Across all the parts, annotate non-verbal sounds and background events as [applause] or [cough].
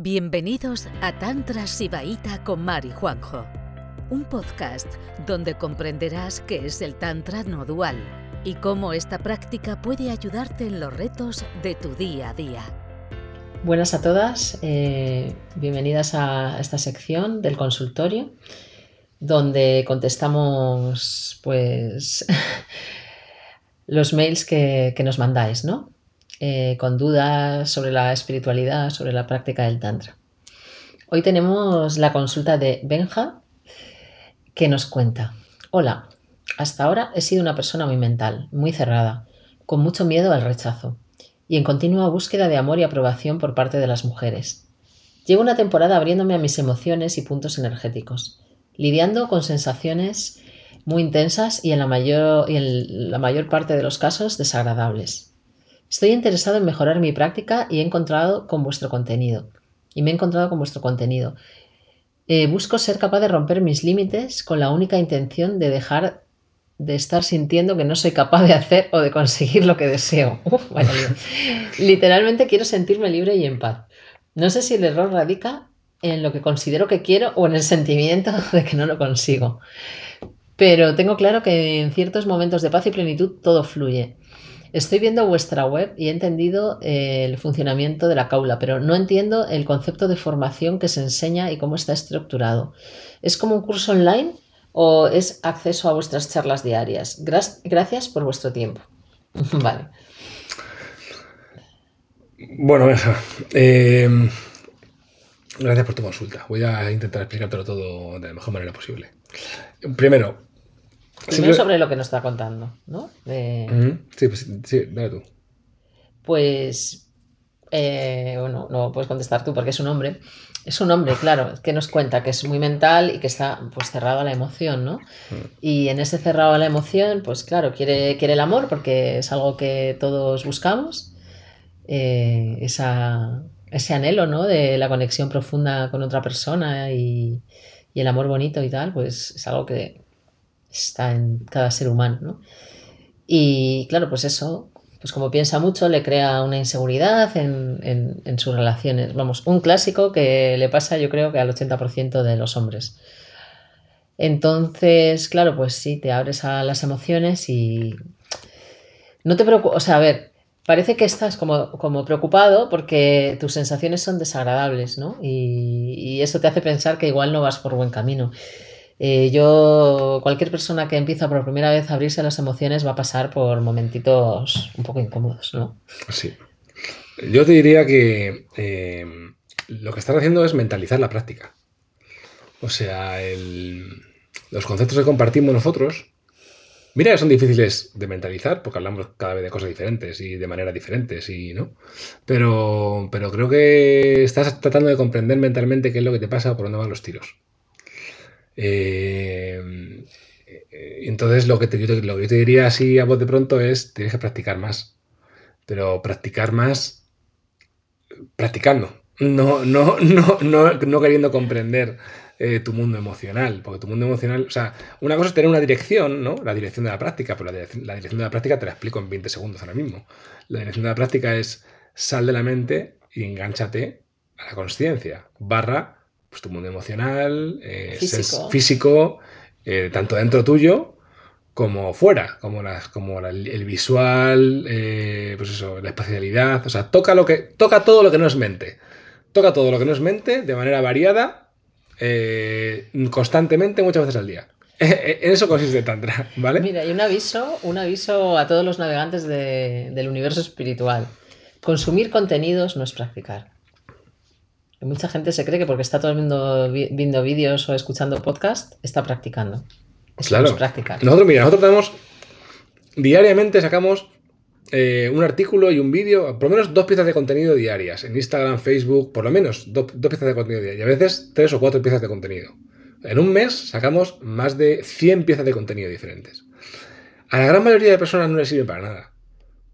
Bienvenidos a Tantra Sibaíta con Mari Juanjo, un podcast donde comprenderás qué es el Tantra no dual y cómo esta práctica puede ayudarte en los retos de tu día a día. Buenas a todas, eh, bienvenidas a esta sección del consultorio donde contestamos pues [laughs] los mails que, que nos mandáis, ¿no? Eh, con dudas sobre la espiritualidad, sobre la práctica del Tantra. Hoy tenemos la consulta de Benja que nos cuenta, hola, hasta ahora he sido una persona muy mental, muy cerrada, con mucho miedo al rechazo y en continua búsqueda de amor y aprobación por parte de las mujeres. Llevo una temporada abriéndome a mis emociones y puntos energéticos, lidiando con sensaciones muy intensas mayor, y en la mayor parte de los casos desagradables. Estoy interesado en mejorar mi práctica y he encontrado con vuestro contenido. Y me he encontrado con vuestro contenido. Eh, busco ser capaz de romper mis límites con la única intención de dejar de estar sintiendo que no soy capaz de hacer o de conseguir lo que deseo. [laughs] Literalmente quiero sentirme libre y en paz. No sé si el error radica en lo que considero que quiero o en el sentimiento [laughs] de que no lo consigo. Pero tengo claro que en ciertos momentos de paz y plenitud todo fluye. Estoy viendo vuestra web y he entendido eh, el funcionamiento de la caula, pero no entiendo el concepto de formación que se enseña y cómo está estructurado. ¿Es como un curso online o es acceso a vuestras charlas diarias? gracias por vuestro tiempo. [laughs] vale. Bueno, eh, gracias por tu consulta. Voy a intentar explicártelo todo de la mejor manera posible. Primero, Primero sobre lo que nos está contando, ¿no? Sí, pues sí, dale tú. Pues, eh, bueno, no puedes contestar tú porque es un hombre. Es un hombre, [laughs] claro, que nos cuenta que es muy mental y que está pues cerrado a la emoción, ¿no? Y en ese cerrado a la emoción, pues claro, quiere, quiere el amor porque es algo que todos buscamos. Eh, esa, ese anhelo, ¿no? De la conexión profunda con otra persona y, y el amor bonito y tal, pues es algo que está en cada ser humano, ¿no? Y claro, pues eso, pues como piensa mucho, le crea una inseguridad en, en, sus relaciones. Vamos, un clásico que le pasa yo creo que al 80% de los hombres. Entonces, claro, pues sí, te abres a las emociones y no te preocupes, o sea, a ver, parece que estás como, como preocupado porque tus sensaciones son desagradables, ¿no? Y, y, eso te hace pensar que igual no vas por buen camino. Eh, yo, cualquier persona que empieza por primera vez a abrirse a las emociones va a pasar por momentitos un poco incómodos, ¿no? Sí. Yo te diría que eh, lo que estás haciendo es mentalizar la práctica. O sea, los conceptos que compartimos nosotros, mira son difíciles de mentalizar porque hablamos cada vez de cosas diferentes y de maneras diferentes, y, ¿no? Pero, pero creo que estás tratando de comprender mentalmente qué es lo que te pasa o por dónde van los tiros. Eh, entonces, lo que, te, lo yo te diría así a voz de pronto es, tienes que practicar más. Pero practicar más practicando. No, no, no, no, queriendo comprender eh, tu mundo emocional. Porque tu mundo emocional, o sea, una cosa es tener una dirección, ¿no? La dirección de la práctica, pero la dirección, la dirección de la práctica te la explico en 20 segundos ahora mismo. La dirección de la práctica es sal de la mente y engánchate a la conciencia. Barra pues, tu mundo emocional, eh, físico, eh, tanto dentro tuyo como fuera, como, las, como el visual, eh, pues eso, la espacialidad, o sea, toca, lo que, toca todo lo que no es mente. Toca todo lo que no es mente de manera variada, constantemente, muchas veces al día. [laughs] En eso consiste Tantra, [laughs] ¿vale? Mira, y un aviso, un aviso a todos los navegantes del universo espiritual. Consumir contenidos no es practicar. Mucha gente se cree que porque está todo el mundo viendo vídeos o escuchando podcast, está practicando. claro. Nosotros, mira, nosotros tenemos. Diariamente sacamos eh, un artículo y un vídeo, por lo menos dos piezas de contenido diarias. En Instagram, Facebook, por lo menos dos, piezas de contenido diarias. Y a veces tres o cuatro piezas de contenido. En un mes sacamos más de 100 piezas de contenido diferentes. A la gran mayoría de personas no les sirve para nada.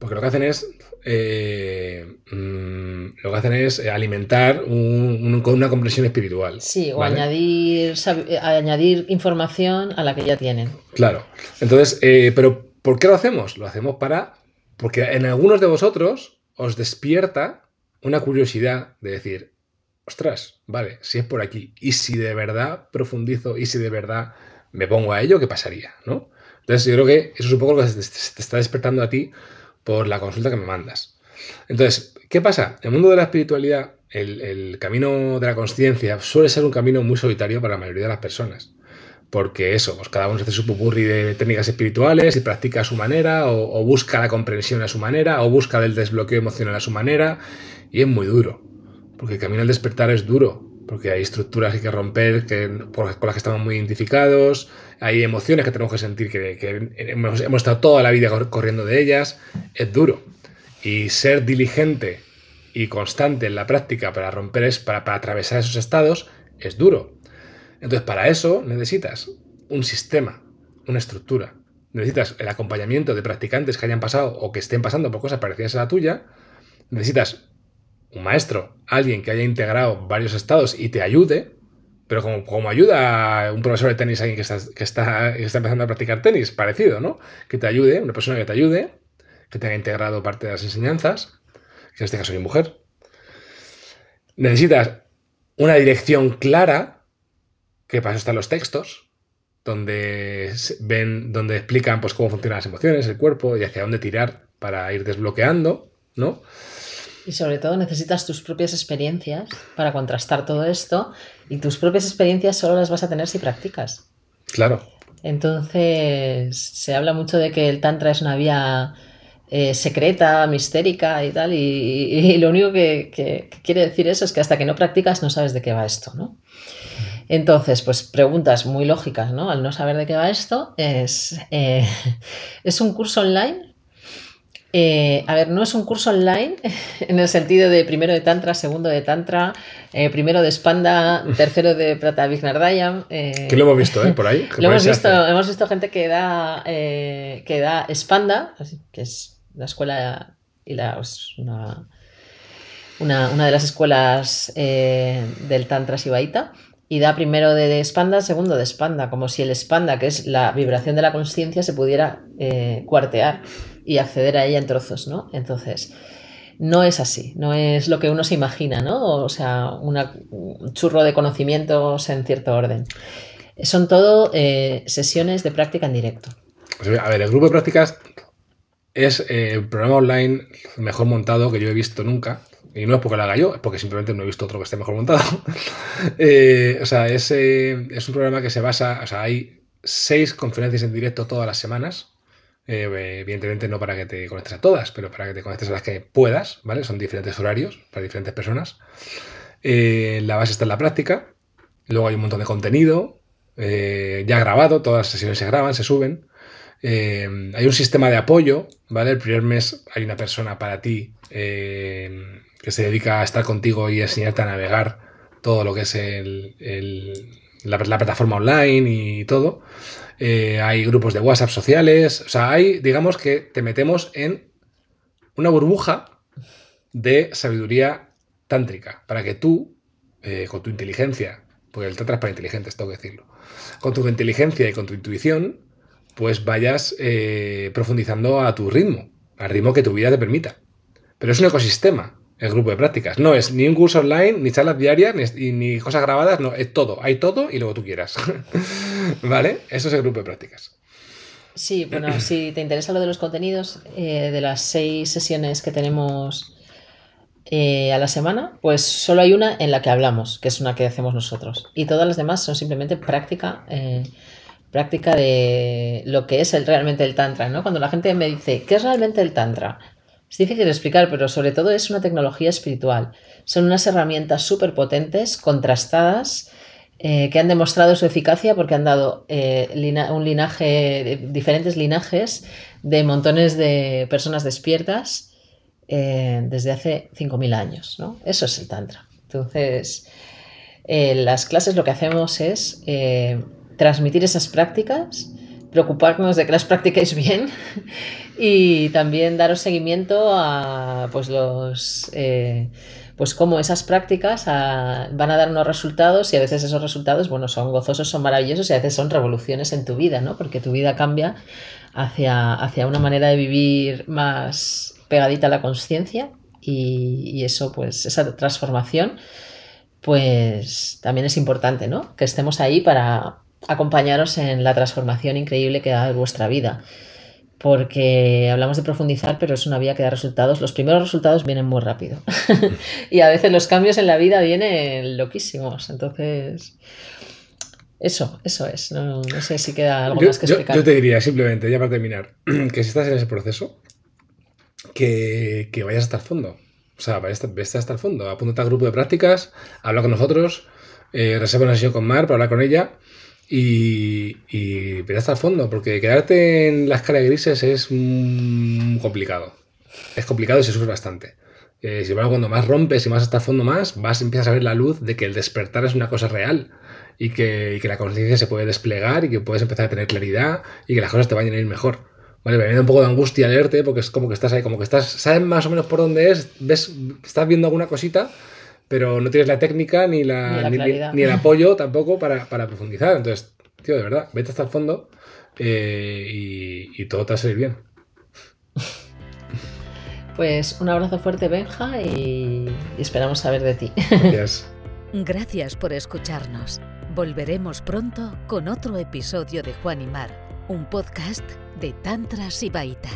Porque lo que hacen es eh, mm, lo que hacen es alimentar con una comprensión espiritual. Sí, o añadir, eh, añadir información a la que ya tienen. Claro. Entonces, eh, pero ¿por qué lo hacemos? Lo hacemos para. Porque en algunos de vosotros os despierta una curiosidad de decir, ostras, vale, si es por aquí, y si de verdad profundizo, y si de verdad me pongo a ello, ¿qué pasaría? ¿no? Entonces yo creo que eso es un poco lo que te está despertando a ti por la consulta que me mandas. Entonces, ¿qué pasa? El mundo de la espiritualidad, el, camino de la conciencia suele ser un camino muy solitario para la mayoría de las personas. Porque eso, pues cada uno hace su pupurri de técnicas espirituales y practica a su manera, o, o busca la comprensión a su manera, o busca el desbloqueo emocional a su manera, y es muy duro. Porque el camino al despertar es duro, porque hay estructuras que hay que romper que, con las que estamos muy identificados, hay emociones que tenemos que sentir que, hemos, estado toda la vida corriendo de ellas, es duro. Y ser diligente y constante en la práctica para romper, es, para, para atravesar esos estados, es duro. Entonces, para eso necesitas un sistema, una estructura. Necesitas el acompañamiento de practicantes que hayan pasado o que estén pasando por cosas parecidas a la tuya. Necesitas un maestro, alguien que haya integrado varios estados y te ayude, pero como, como ayuda a un profesor de tenis, alguien que está, que, está, está empezando a practicar tenis, parecido, ¿no? Que te ayude, una persona que te ayude, que tenga integrado parte de las enseñanzas, que en este caso mi mujer. Necesitas una dirección clara, que para eso están los textos, donde ven, donde explican pues, cómo funcionan las emociones, el cuerpo y hacia dónde tirar para ir desbloqueando, ¿no? Y sobre todo necesitas tus propias experiencias para contrastar todo esto y tus propias experiencias solo las vas a tener si practicas. Claro. Entonces, se habla mucho de que el Tantra es una vía eh, secreta, mistérica y tal, y, lo único que, quiere decir eso es que hasta que no practicas no sabes de qué va esto, ¿no? Entonces, pues preguntas muy lógicas, ¿no? Al no saber de qué va esto, es, eh, [laughs] ¿es un curso online eh, a ver, no es un curso online [laughs] en el sentido de primero de Tantra, segundo de Tantra, eh, primero de Spanda, tercero de Prata Vignardayam. Eh, que lo hemos visto, ¿eh? Por ahí. [laughs] Lo hemos visto, hemos visto gente que da, que da Spanda, que es la escuela y la, una, una, de las escuelas del Tantra Sibaita y da primero de, Spanda, segundo de Spanda, como si el Spanda, que es la vibración de la conciencia, se pudiera cuartear y acceder a ella en trozos, ¿no? Entonces, no es así, no es lo que uno se imagina, ¿no? O sea, un churro de conocimientos en cierto orden. Son todo eh, sesiones de práctica en directo. Pues, a ver, el grupo de prácticas es eh, el programa online mejor montado que yo he visto nunca. Y no es porque lo haga yo, es porque simplemente no he visto otro que esté mejor montado. [laughs] Eh, o sea, es, es un programa que se basa, o sea, hay seis conferencias en directo todas las semanas eh, evidentemente no para que te conectes a todas, pero para que te conectes a las que puedas, ¿vale? Son diferentes horarios para diferentes personas. Eh, la base está en la práctica. Luego hay un montón de contenido eh, ya grabado, todas las sesiones se graban, se suben. hay un sistema de apoyo, ¿vale? El primer mes hay una persona para ti que se dedica a estar contigo y enseñarte a navegar todo lo que es la plataforma online y todo. Eh, hay grupos de WhatsApp sociales, o sea, hay, digamos que te metemos en una burbuja de sabiduría tántrica, para que tú, eh, con tu inteligencia, porque el tantra es para inteligentes, tengo que decirlo, con tu inteligencia y con tu intuición, pues vayas eh, profundizando a tu ritmo, al ritmo que tu vida te permita. Pero es un ecosistema, el grupo de prácticas. No es ni un curso online, ni charlas diarias, ni, ni cosas grabadas, no, es todo. Hay todo y luego tú quieras. [laughs] ¿Vale? Eso es el grupo de prácticas. Sí, bueno, [clears throat] si te interesa lo de los contenidos, eh, de las seis sesiones que tenemos eh, a la semana, pues solo hay una en la que hablamos, que es una que hacemos nosotros. Y todas las demás son simplemente práctica, eh, práctica de lo que es el, realmente el Tantra, ¿no? Cuando la gente me dice, ¿qué es realmente el Tantra? Es difícil de explicar, pero sobre todo es una tecnología espiritual. Son unas herramientas súper potentes, contrastadas, eh, que han demostrado su eficacia porque han dado eh, un linaje, diferentes linajes de montones de personas despiertas eh, desde hace 5.000 años. ¿no? Eso es el Tantra. Entonces, las clases lo que hacemos es transmitir esas prácticas preocuparnos de que las practiquéis bien [laughs] y también daros seguimiento a pues los eh, pues cómo esas prácticas ah, van a dar unos resultados y a veces esos resultados bueno son gozosos son maravillosos y a veces son revoluciones en tu vida no porque tu vida cambia hacia, hacia una manera de vivir más pegadita a la conciencia y, y, eso pues esa transformación pues también es importante, ¿no? Que estemos ahí para acompañaros en la transformación increíble que da vuestra vida. Porque hablamos de profundizar, pero es una vía que da resultados. Los primeros resultados vienen muy rápido. [laughs] y a veces los cambios en la vida vienen loquísimos. Entonces, eso, eso es. No, sé si queda algo más que explicar. Yo, te diría simplemente, ya para terminar, [clears throat] que si estás en ese proceso, que, vayas hasta el fondo. O sea, vayas hasta, el fondo. Apúntate al grupo de prácticas, habla con nosotros, eh, reserva una sesión con Mar para hablar con ella y, y hasta el fondo, porque quedarte en la escala de grises es complicado. Es complicado y se sufre bastante. Eh, sin cuando más rompes y más hasta el fondo más, vas empiezas a ver la luz de que el despertar es una cosa real y que, la conciencia se puede desplegar y que puedes empezar a tener claridad y que las cosas te vayan a ir mejor. Vale, me da un poco de angustia leerte porque es como que estás ahí, como que estás, sabes más o menos por dónde es, ves, estás viendo alguna cosita, pero no tienes la técnica ni, la, ni, el [laughs] apoyo tampoco para, profundizar. Entonces, tío, de verdad, vete hasta el fondo eh, y, todo te va a salir bien. Pues un abrazo fuerte, Benja, y, y esperamos saber de ti. Gracias. [laughs] Gracias por escucharnos. Volveremos pronto con otro episodio de Juan y Mar, un podcast de Tantra Sibaita.